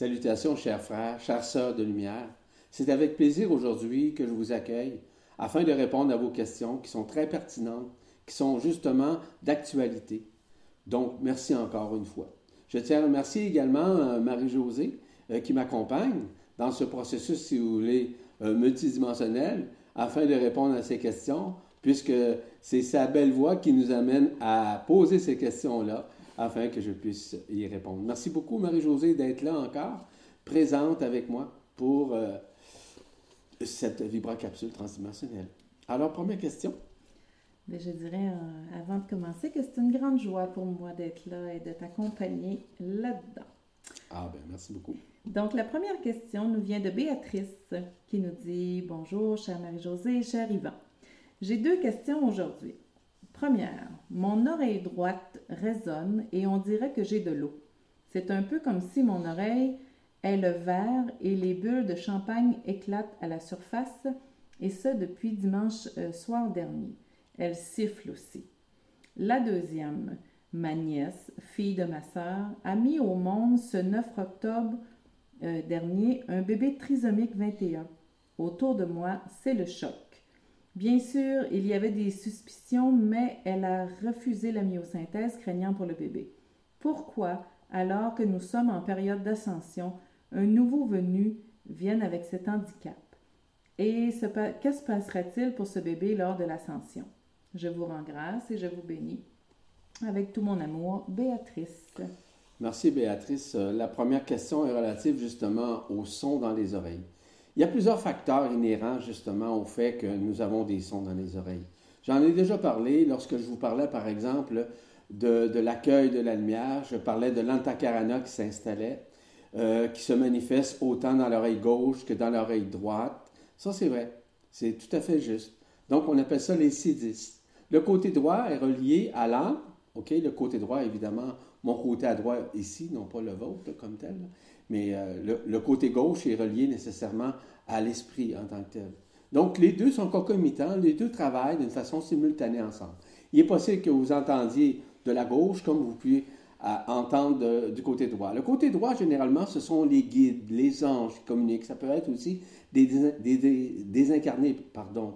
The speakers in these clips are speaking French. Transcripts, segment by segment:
Salutations, chers frères, chères sœurs de lumière. C'est avec plaisir aujourd'hui que je vous accueille afin de répondre à vos questions qui sont très pertinentes, qui sont justement d'actualité. Donc, merci encore une fois. Je tiens à remercier également euh, Marie-Josée euh, qui m'accompagne dans ce processus, si vous voulez, euh, multidimensionnel afin de répondre à ces questions, puisque c'est sa belle voix qui nous amène à poser ces questions-là afin que je puisse y répondre. Merci beaucoup, Marie-Josée, d'être là encore, présente avec moi pour euh, cette vibracapsule transdimensionnelle. Alors, première question. Mais je dirais, euh, avant de commencer, que c'est une grande joie pour moi d'être là et de t'accompagner là-dedans. Ah, ben merci beaucoup. Donc, la première question nous vient de Béatrice qui nous dit Bonjour, chère Marie-Josée, cher Yvan. J'ai deux questions aujourd'hui. Première, mon oreille droite résonne et on dirait que j'ai de l'eau. C'est un peu comme si mon oreille est le verre et les bulles de champagne éclatent à la surface, et ce depuis dimanche euh, soir dernier. Elle siffle aussi. La deuxième, ma nièce, fille de ma sœur, a mis au monde ce 9 octobre euh, dernier un bébé trisomique 21. Autour de moi, c'est le choc. Bien sûr, il y avait des suspicions, mais elle a refusé la myosynthèse craignant pour le bébé. Pourquoi, alors que nous sommes en période d'ascension, un nouveau venu vienne avec cet handicap? Et que se passera-t-il pour ce bébé lors de l'ascension? Je vous rends grâce et je vous bénis. Avec tout mon amour, Béatrice. Merci, Béatrice. Euh, la première question est relative justement au son dans les oreilles. Il y a plusieurs facteurs inhérents justement au fait que nous avons des sons dans les oreilles. J'en ai déjà parlé lorsque je vous parlais par exemple de, l'accueil de la lumière. Je parlais de l'antakarana qui s'installait, euh, qui se manifeste autant dans l'oreille gauche que dans l'oreille droite. Ça, c'est vrai. C'est tout à fait juste. Donc, on appelle ça les C10. Le côté droit est relié à l'âme. OK? Le côté droit, évidemment, mon côté à droite ici, non pas le vôtre comme tel. Mais euh, le, côté gauche est relié nécessairement à l'esprit en tant que tel. Donc, les deux sont concomitants, les deux travaillent d'une façon simultanée ensemble. Il est possible que vous entendiez de la gauche comme vous pouvez euh, entendre du côté droit. Le côté droit, généralement, ce sont les guides, les anges qui communiquent. Ça peut être aussi des, désincarnés, pardon.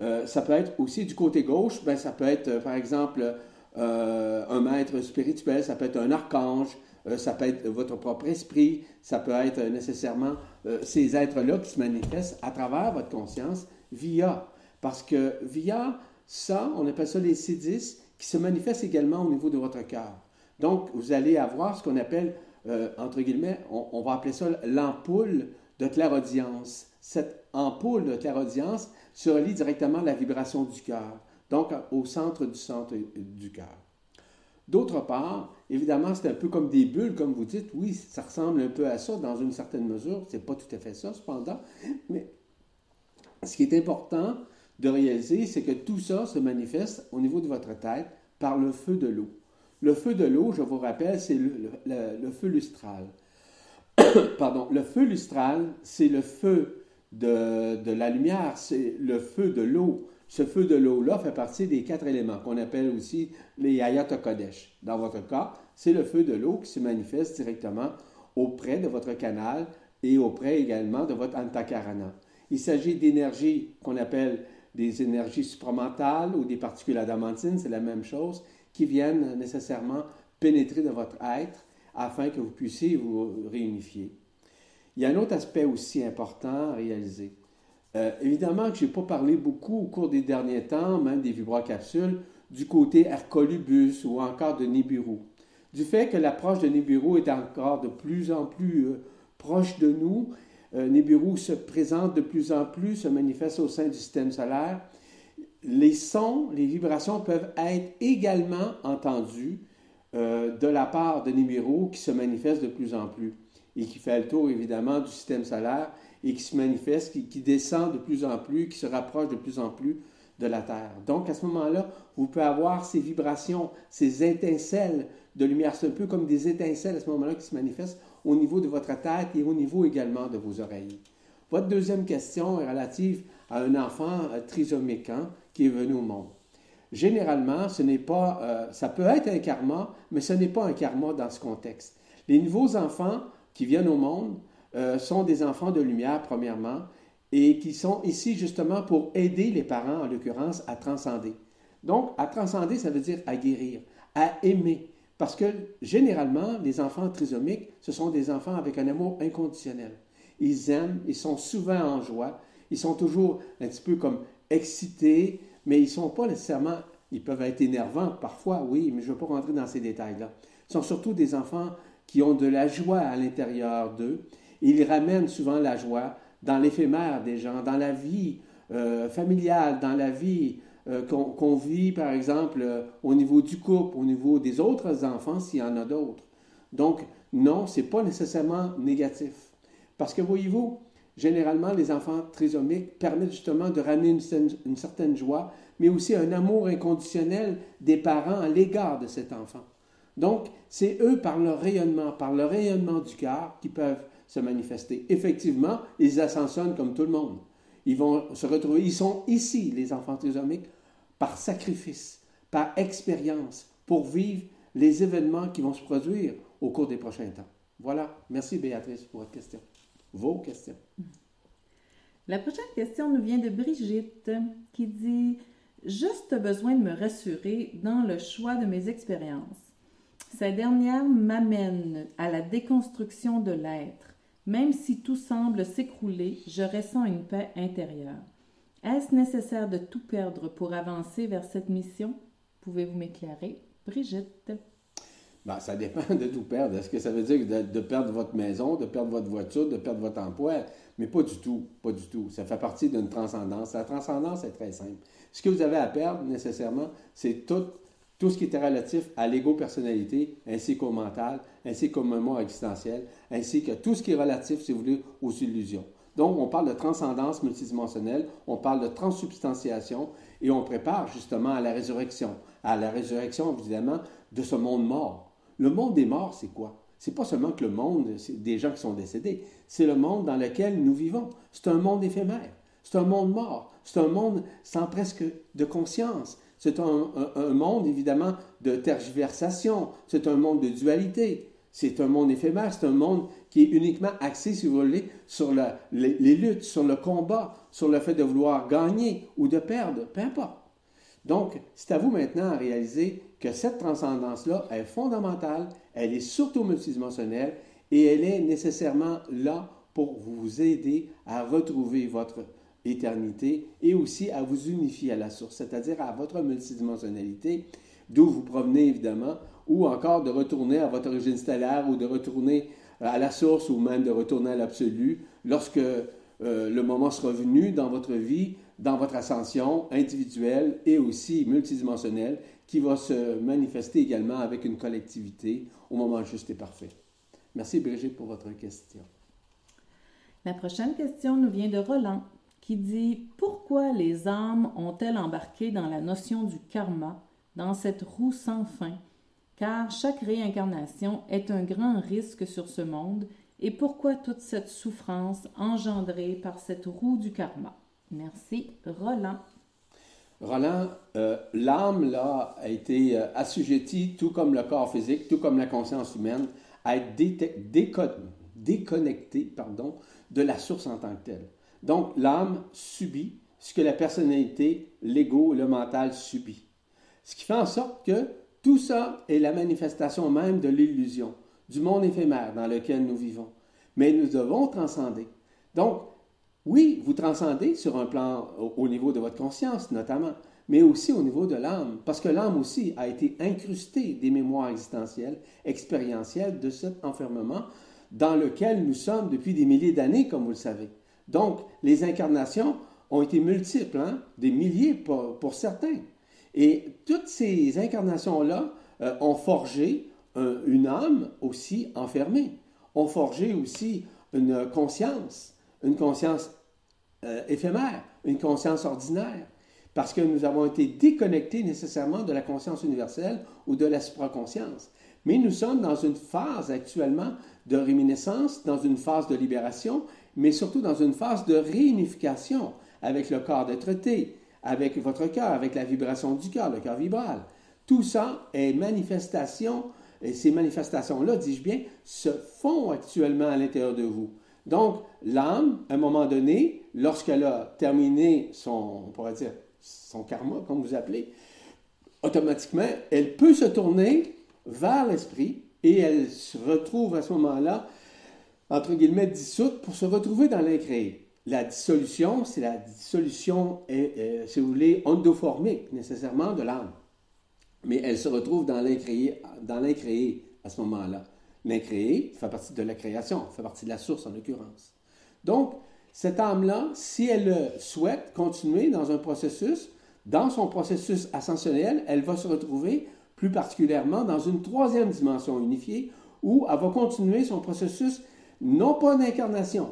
Euh, ça peut être aussi du côté gauche, ben, ça peut être, par exemple, un maître spirituel, ça peut être un archange, euh, ça peut être votre propre esprit, ça peut être nécessairement euh, ces êtres-là qui se manifestent à travers votre conscience via. Parce que via ça, on appelle ça les C10, qui se manifestent également au niveau de votre cœur. Donc, vous allez avoir ce qu'on appelle, euh, entre guillemets, on, va appeler ça l'ampoule de clairaudience. Cette ampoule de clairaudience se relie directement à la vibration du cœur, donc au centre du centre du cœur. D'autre part, évidemment, c'est un peu comme des bulles, comme vous dites. Oui, ça ressemble un peu à ça dans une certaine mesure. Ce n'est pas tout à fait ça, cependant. Mais ce qui est important de réaliser, c'est que tout ça se manifeste au niveau de votre tête par le feu de l'eau. Le feu de l'eau, je vous rappelle, c'est le, feu lustral. Pardon, le feu lustral, c'est le feu de, de la lumière, c'est le feu de l'eau. Ce feu de l'eau-là fait partie des quatre éléments qu'on appelle aussi les Ayat Kodesh. Dans votre cas, c'est le feu de l'eau qui se manifeste directement auprès de votre canal et auprès également de votre antakarana. Il s'agit d'énergies qu'on appelle des énergies supramentales ou des particules adamantines, c'est la même chose, qui viennent nécessairement pénétrer dans votre être afin que vous puissiez vous réunifier. Il y a un autre aspect aussi important à réaliser. Euh, évidemment que je n'ai pas parlé beaucoup au cours des derniers temps, même des vibrocapsules, du côté Hercolubus ou encore de Nibiru. Du fait que l'approche de Nibiru est encore de plus en plus euh, proche de nous, euh, Nibiru se présente de plus en plus, se manifeste au sein du système solaire. Les sons, les vibrations peuvent être également entendus de la part de Nibiru qui se manifeste de plus en plus et qui fait le tour évidemment du système solaire et qui se manifeste, qui, descend de plus en plus, qui se rapproche de plus en plus de la Terre. Donc, à ce moment-là, vous pouvez avoir ces vibrations, ces étincelles de lumière. C'est un peu comme des étincelles à ce moment-là qui se manifestent au niveau de votre tête et au niveau également de vos oreilles. Votre deuxième question est relative à un enfant euh, trisomique hein, qui est venu au monde. Généralement, ce n'est pas, euh, ça peut être un karma, mais ce n'est pas un karma dans ce contexte. Les nouveaux enfants qui viennent au monde euh, sont des enfants de lumière, premièrement, et qui sont ici justement pour aider les parents, en l'occurrence, à transcender. Donc, à transcender, ça veut dire à guérir, à aimer. Parce que généralement, les enfants trisomiques, ce sont des enfants avec un amour inconditionnel. Ils aiment, ils sont souvent en joie, ils sont toujours un petit peu comme excités, mais ils ne sont pas nécessairement, ils peuvent être énervants parfois, oui, mais je ne veux pas rentrer dans ces détails-là. Ce sont surtout des enfants qui ont de la joie à l'intérieur d'eux. Ils ramènent souvent la joie dans l'éphémère des gens, dans la vie euh, familiale, dans la vie euh, qu'on vit, par exemple, euh, au niveau du couple, au niveau des autres enfants, s'il y en a d'autres. Donc, non, ce n'est pas nécessairement négatif. Parce que, voyez-vous, généralement, les enfants trisomiques permettent justement de ramener une, une certaine joie, mais aussi un amour inconditionnel des parents à l'égard de cet enfant. Donc, c'est eux, par leur rayonnement, par le rayonnement du cœur, qui peuvent se manifester. Effectivement, ils ascensionnent comme tout le monde. Ils vont se retrouver, ils sont ici, les enfants trisomiques, par sacrifice, par expérience, pour vivre les événements qui vont se produire au cours des prochains temps. Voilà. Merci Béatrice pour votre question. Vos questions. La prochaine question nous vient de Brigitte qui dit Juste besoin de me rassurer dans le choix de mes expériences. Ces dernières m'amènent à la déconstruction de l'être. Même si tout semble s'écrouler, je ressens une paix intérieure. Est-ce nécessaire de tout perdre pour avancer vers cette mission? Pouvez-vous m'éclairer? Brigitte. Ben, ça dépend de tout perdre. Est-ce que ça veut dire de, perdre votre maison, de perdre votre voiture, de perdre votre emploi? Mais pas du tout, pas du tout. Ça fait partie d'une transcendance. La transcendance est très simple. Ce que vous avez à perdre nécessairement, c'est tout, tout ce qui était relatif à l'ego-personnalité, ainsi qu'au mental, ainsi qu'au moment existentiel, ainsi que tout ce qui est relatif, si vous voulez, aux illusions. Donc, on parle de transcendance multidimensionnelle, on parle de transsubstantiation et on prépare justement à la résurrection. À la résurrection, évidemment, de ce monde mort. Le monde des morts, c'est quoi? C'est pas seulement que le monde des gens qui sont décédés, c'est le monde dans lequel nous vivons. C'est un monde éphémère, c'est un monde mort, c'est un monde sans presque de conscience. C'est un, monde, évidemment, de tergiversation, c'est un monde de dualité, c'est un monde éphémère, c'est un monde qui est uniquement axé, si vous voulez, sur les, luttes, sur le combat, sur le fait de vouloir gagner ou de perdre, peu importe. Donc, c'est à vous maintenant à réaliser que cette transcendance-là est fondamentale, elle est surtout multidimensionnelle et elle est nécessairement là pour vous aider à retrouver votre éternité et aussi à vous unifier à la source, c'est-à-dire à votre multidimensionnalité, d'où vous provenez évidemment, ou encore de retourner à votre origine stellaire ou de retourner à la source ou même de retourner à l'absolu lorsque euh, le moment sera venu dans votre vie, dans votre ascension individuelle et aussi multidimensionnelle qui va se manifester également avec une collectivité au moment juste et parfait. Merci Brigitte pour votre question. La prochaine question nous vient de Roland qui dit Pourquoi les âmes ont-elles embarqué dans la notion du karma, dans cette roue sans fin? Car chaque réincarnation est un grand risque sur ce monde, et pourquoi toute cette souffrance engendrée par cette roue du karma? Merci, Roland. Roland, euh, l'âme, là, a été euh, assujettie, tout comme le corps physique, tout comme la conscience humaine, à être déconnectée pardon, de la source en tant que telle. Donc, l'âme subit ce que la personnalité, l'ego, le mental subit. Ce qui fait en sorte que tout ça est la manifestation même de l'illusion, du monde éphémère dans lequel nous vivons. Mais nous devons transcender. Donc, oui, vous transcendez sur un plan au, niveau de votre conscience notamment, mais aussi au niveau de l'âme, parce que l'âme aussi a été incrustée des mémoires existentielles, expérientielles de cet enfermement dans lequel nous sommes depuis des milliers d'années, comme vous le savez. Donc, les incarnations ont été multiples, hein, des milliers pour certains. Et toutes ces incarnations-là euh, ont forgé une âme aussi enfermée, ont forgé aussi une conscience, une conscience euh, éphémère, une conscience ordinaire, parce que nous avons été déconnectés nécessairement de la conscience universelle ou de la supraconscience. Mais nous sommes dans une phase actuellement de réminiscence, dans une phase de libération, mais surtout dans une phase de réunification avec le corps d'être-té, avec votre cœur, avec la vibration du cœur, le cœur vibral. Tout ça est manifestation et ces manifestations-là, dis-je bien, se font actuellement à l'intérieur de vous. Donc, l'âme, à un moment donné, lorsqu'elle a terminé son, on pourrait dire, son karma, comme vous appelez, automatiquement, elle peut se tourner vers l'esprit et elle se retrouve à ce moment-là, entre guillemets, dissoute pour se retrouver dans l'incréé. La dissolution, c'est la dissolution, si vous voulez, endoformique, nécessairement, de l'âme. Mais elle se retrouve dans dans l'incréé à ce moment-là. L'incréé fait partie de la création, fait partie de la source en l'occurrence. Donc, cette âme-là, si elle souhaite continuer dans un processus, dans son processus ascensionnel, elle va se retrouver plus particulièrement dans une troisième dimension unifiée où elle va continuer son processus non pas d'incarnation,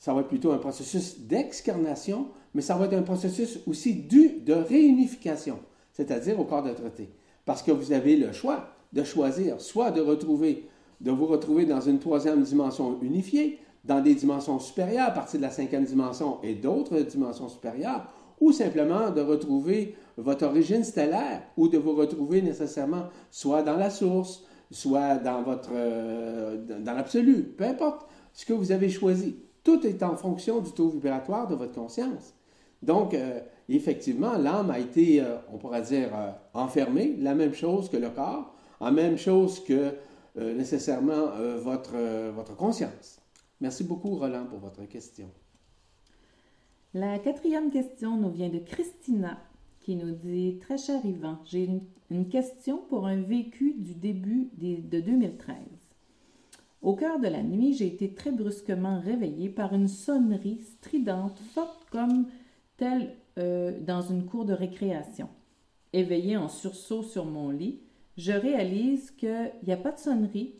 ça va être plutôt un processus d'excarnation, mais ça va être un processus aussi du, de réunification, c'est-à-dire au corps de traité. Parce que vous avez le choix de choisir soit de retrouver, de vous retrouver dans une troisième dimension unifiée, dans des dimensions supérieures à partir de la cinquième dimension et d'autres dimensions supérieures, ou simplement de retrouver votre origine stellaire, ou de vous retrouver nécessairement soit dans la source, soit dans votre euh, dans l'absolu, peu importe ce que vous avez choisi. Tout est en fonction du taux vibratoire de votre conscience. Donc, euh, effectivement, l'âme a été, euh, on pourrait dire, enfermée, la même chose que le corps, la même chose que nécessairement votre, votre conscience. Merci beaucoup, Roland, pour votre question. La quatrième question nous vient de Christina qui nous dit Très cher Yvan, j'ai une, question pour un vécu du début de 2013. Au cœur de la nuit, j'ai été très brusquement réveillée par une sonnerie stridente, forte comme telle euh, dans une cour de récréation. Éveillée en sursaut sur mon lit, je réalise qu'il n'y a pas de sonnerie,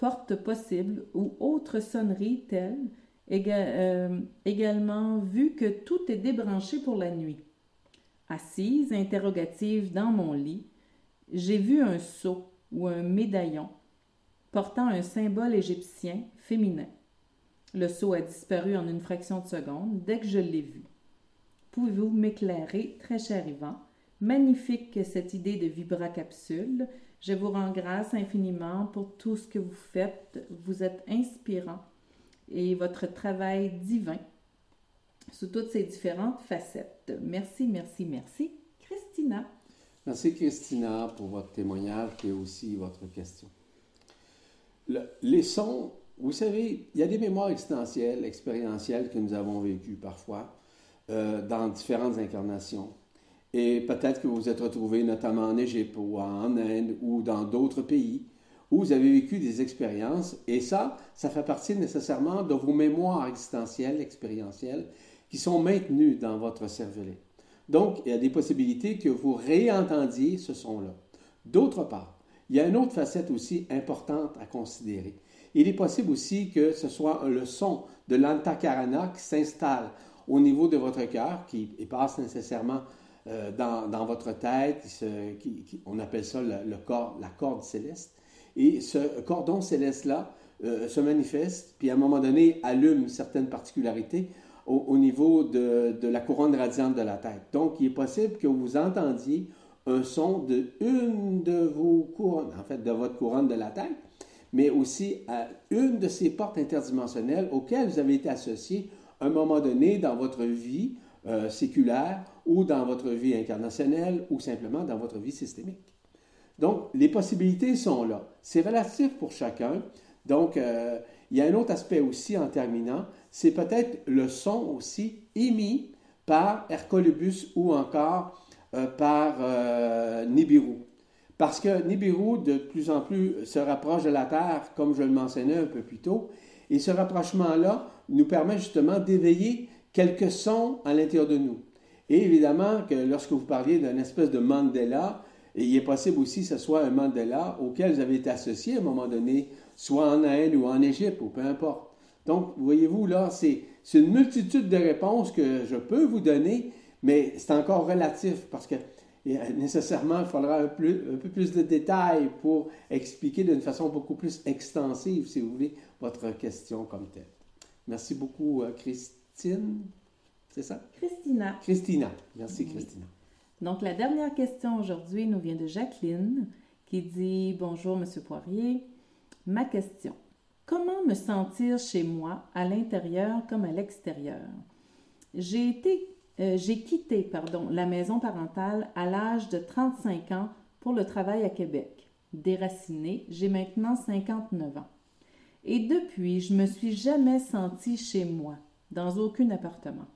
porte possible ou autre sonnerie telle euh, également vu que tout est débranché pour la nuit. Assise, interrogative dans mon lit, j'ai vu un sceau ou un médaillon portant un symbole égyptien féminin. Le sceau a disparu en une fraction de seconde dès que je l'ai vu. Pouvez-vous m'éclairer, très cher Yvan? Magnifique cette idée de vibracapsule. Je vous rends grâce infiniment pour tout ce que vous faites. Vous êtes inspirant et votre travail divin sous toutes ces différentes facettes. Merci, merci, merci. Christina. Merci, Christina, pour votre témoignage et aussi votre question. les sons, vous savez, il y a des mémoires existentielles, expérientielles que nous avons vécues parfois euh, dans différentes incarnations. Et peut-être que vous vous êtes retrouvé notamment en Égypte ou en Inde ou dans d'autres pays où vous avez vécu des expériences, et ça, ça fait partie nécessairement de vos mémoires existentielles, expérientielles, qui sont maintenues dans votre cervelet. Donc, il y a des possibilités que vous réentendiez ce son-là. D'autre part, il y a une autre facette aussi importante à considérer. Il est possible aussi que ce soit le son de l'antakarana qui s'installe au niveau de votre cœur, qui passe nécessairement euh, dans, votre tête, on appelle ça le corps, la corde céleste, et ce cordon céleste-là euh, se manifeste, puis à un moment donné allume certaines particularités au, niveau de, la couronne radiante de la tête. Donc, il est possible que vous entendiez un son de une de vos couronnes, en fait, de votre couronne de la tête, mais aussi à une de ces portes interdimensionnelles auxquelles vous avez été associé à un moment donné dans votre vie euh, séculaire ou dans votre vie incarnationnelle ou simplement dans votre vie systémique. Donc, les possibilités sont là. C'est relatif pour chacun. Donc, euh, il y a un autre aspect aussi en terminant, c'est peut-être le son aussi émis par Hercolubus ou encore euh, par euh, Nibiru. Parce que Nibiru, de plus en plus, se rapproche de la Terre, comme je le mentionnais un peu plus tôt, et ce rapprochement-là nous permet justement d'éveiller quelques sons à l'intérieur de nous. Et évidemment que lorsque vous parliez d'une espèce de Mandela, il est possible aussi que ce soit un Mandela auquel vous avez été associé à un moment donné, soit en Inde ou en Égypte, ou peu importe. Donc, voyez-vous, là, c'est une multitude de réponses que je peux vous donner, mais c'est encore relatif parce que nécessairement, il faudra un, un, peu plus de détails pour expliquer d'une façon beaucoup plus extensive, si vous voulez, votre question comme telle. Merci beaucoup, euh, Christine. C'est ça? Christina. Christina. Merci, Christina. Donc, la dernière question aujourd'hui nous vient de Jacqueline qui dit Bonjour, Monsieur Poirier. Ma question Comment me sentir chez moi, à l'intérieur comme à l'extérieur? J'ai été euh, j'ai quitté pardon, la maison parentale à l'âge de 35 ans pour le travail à Québec. Déracinée, j'ai maintenant 59 ans. Et depuis, je me suis jamais sentie chez moi, dans aucun appartement.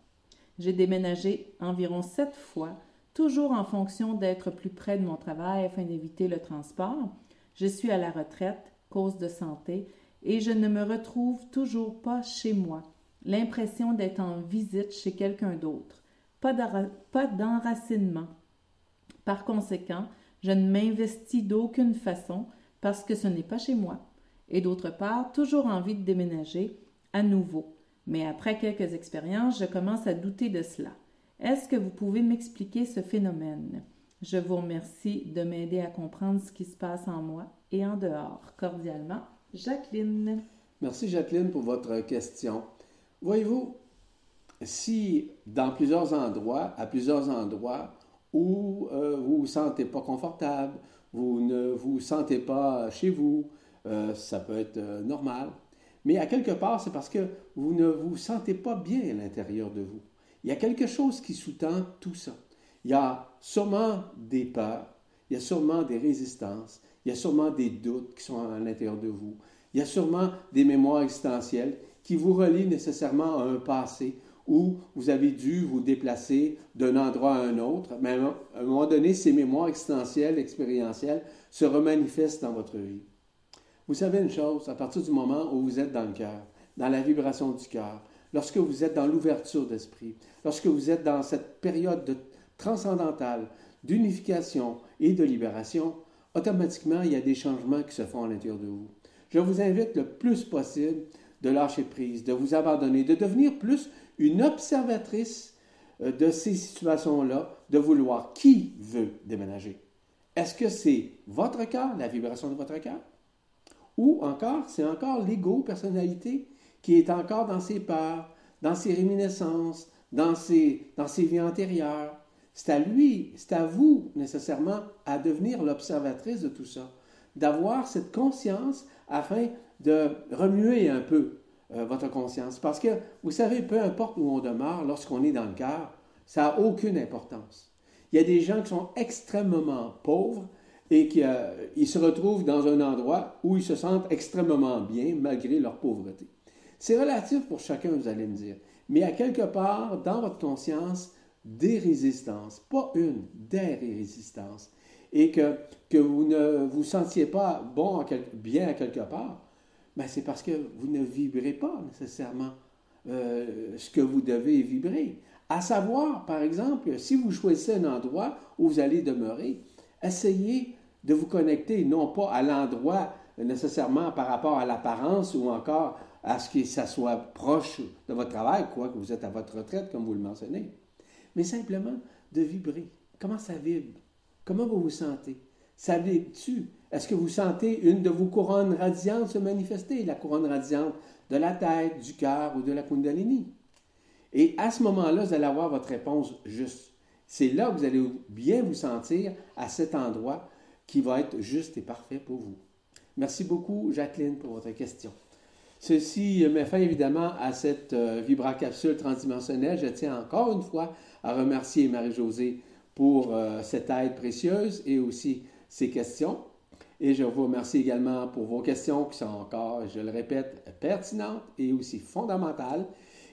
J'ai déménagé environ sept fois, toujours en fonction d'être plus près de mon travail afin d'éviter le transport. Je suis à la retraite, cause de santé, et je ne me retrouve toujours pas chez moi. L'impression d'être en visite chez quelqu'un d'autre pas d'enracinement. Par conséquent, je ne m'investis d'aucune façon parce que ce n'est pas chez moi. Et d'autre part, toujours envie de déménager à nouveau. Mais après quelques expériences, je commence à douter de cela. Est-ce que vous pouvez m'expliquer ce phénomène? Je vous remercie de m'aider à comprendre ce qui se passe en moi et en dehors. Cordialement, Jacqueline. Merci Jacqueline pour votre question. Voyez-vous, si dans plusieurs endroits, à plusieurs endroits où euh, vous ne vous sentez pas confortable, vous ne vous sentez pas chez vous, euh, ça peut être euh, normal. Mais à quelque part, c'est parce que vous ne vous sentez pas bien à l'intérieur de vous. Il y a quelque chose qui sous-tend tout ça. Il y a sûrement des peurs, il y a sûrement des résistances, il y a sûrement des doutes qui sont à l'intérieur de vous. Il y a sûrement des mémoires existentielles qui vous relient nécessairement à un passé où vous avez dû vous déplacer d'un endroit à un autre, mais à un moment donné, ces mémoires existentielles, expérientielles, se remanifestent dans votre vie. Vous savez une chose, à partir du moment où vous êtes dans le cœur, dans la vibration du cœur, lorsque vous êtes dans l'ouverture d'esprit, lorsque vous êtes dans cette période de transcendantale, d'unification et de libération, automatiquement, il y a des changements qui se font à l'intérieur de vous. Je vous invite le plus possible de lâcher prise, de vous abandonner, de devenir plus une observatrice euh, de ces situations-là, de vouloir qui veut déménager. Est-ce que c'est votre cœur, la vibration de votre cœur? Ou encore, c'est encore l'ego, personnalité, qui est encore dans ses peurs, dans ses réminiscences, dans ses, dans vies antérieures. C'est à lui, c'est à vous nécessairement à devenir l'observatrice de tout ça, d'avoir cette conscience afin de remuer un peu euh, votre conscience. Parce que, vous savez, peu importe où on demeure, lorsqu'on est dans le cœur, ça n'a aucune importance. Il y a des gens qui sont extrêmement pauvres et qui euh, se retrouvent dans un endroit où ils se sentent extrêmement bien malgré leur pauvreté. C'est relatif pour chacun, vous allez me dire. Mais à quelque part, dans votre conscience, des résistances, pas une, des résistances. Et que, que vous ne vous sentiez pas bon, bien à quelque part, ben, c'est parce que vous ne vibrez pas nécessairement euh, ce que vous devez vibrer. À savoir, par exemple, si vous choisissez un endroit où vous allez demeurer, essayez de vous connecter non pas à l'endroit nécessairement par rapport à l'apparence ou encore à ce que ça soit proche de votre travail, quoi que vous êtes à votre retraite, comme vous le mentionnez, mais simplement de vibrer. Comment ça vibre? Comment vous vous sentez? Ça vibre-tu? Est-ce que vous sentez une de vos couronnes radiantes se manifester, la couronne radiante de la tête, du cœur ou de la Kundalini? Et à ce moment-là, vous allez avoir votre réponse juste. C'est là que vous allez bien vous sentir à cet endroit qui va être juste et parfait pour vous. Merci beaucoup, Jacqueline, pour votre question. Ceci met fin évidemment à cette euh, vibracapsule transdimensionnelle. Je tiens encore une fois à remercier Marie-Josée pour euh, cette aide précieuse et aussi ses questions. Et je vous remercie également pour vos questions qui sont encore, je le répète, pertinentes et aussi fondamentales.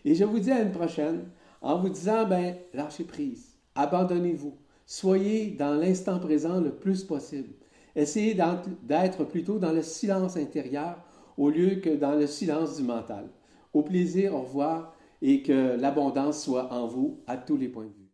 Et je vous dis à une prochaine en vous disant, ben, lâchez prise, abandonnez-vous, soyez dans l'instant présent le plus possible. Essayez d'être plutôt dans le silence intérieur au lieu que dans le silence du mental. Au plaisir, au revoir et que l'abondance soit en vous à tous les points de vue.